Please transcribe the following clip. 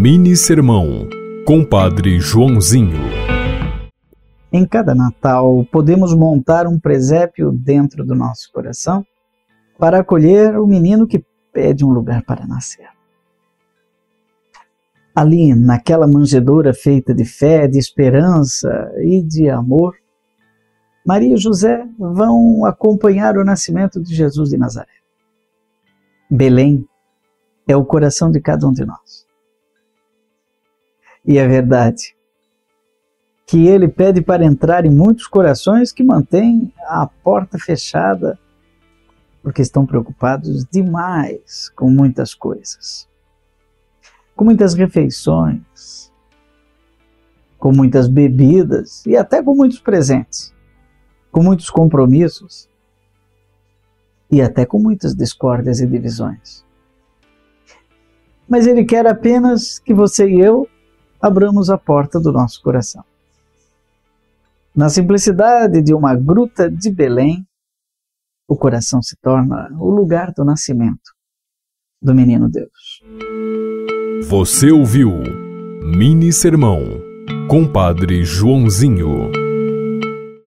Mini Sermão, Compadre Joãozinho. Em cada Natal, podemos montar um presépio dentro do nosso coração para acolher o menino que pede um lugar para nascer. Ali, naquela manjedoura feita de fé, de esperança e de amor, Maria e José vão acompanhar o nascimento de Jesus de Nazaré. Belém é o coração de cada um de nós. E é verdade que ele pede para entrar em muitos corações que mantêm a porta fechada porque estão preocupados demais com muitas coisas, com muitas refeições, com muitas bebidas e até com muitos presentes, com muitos compromissos e até com muitas discórdias e divisões. Mas ele quer apenas que você e eu abramos a porta do nosso coração. Na simplicidade de uma gruta de Belém, o coração se torna o lugar do nascimento do menino Deus. Você ouviu Mini Sermão, Compadre Joãozinho.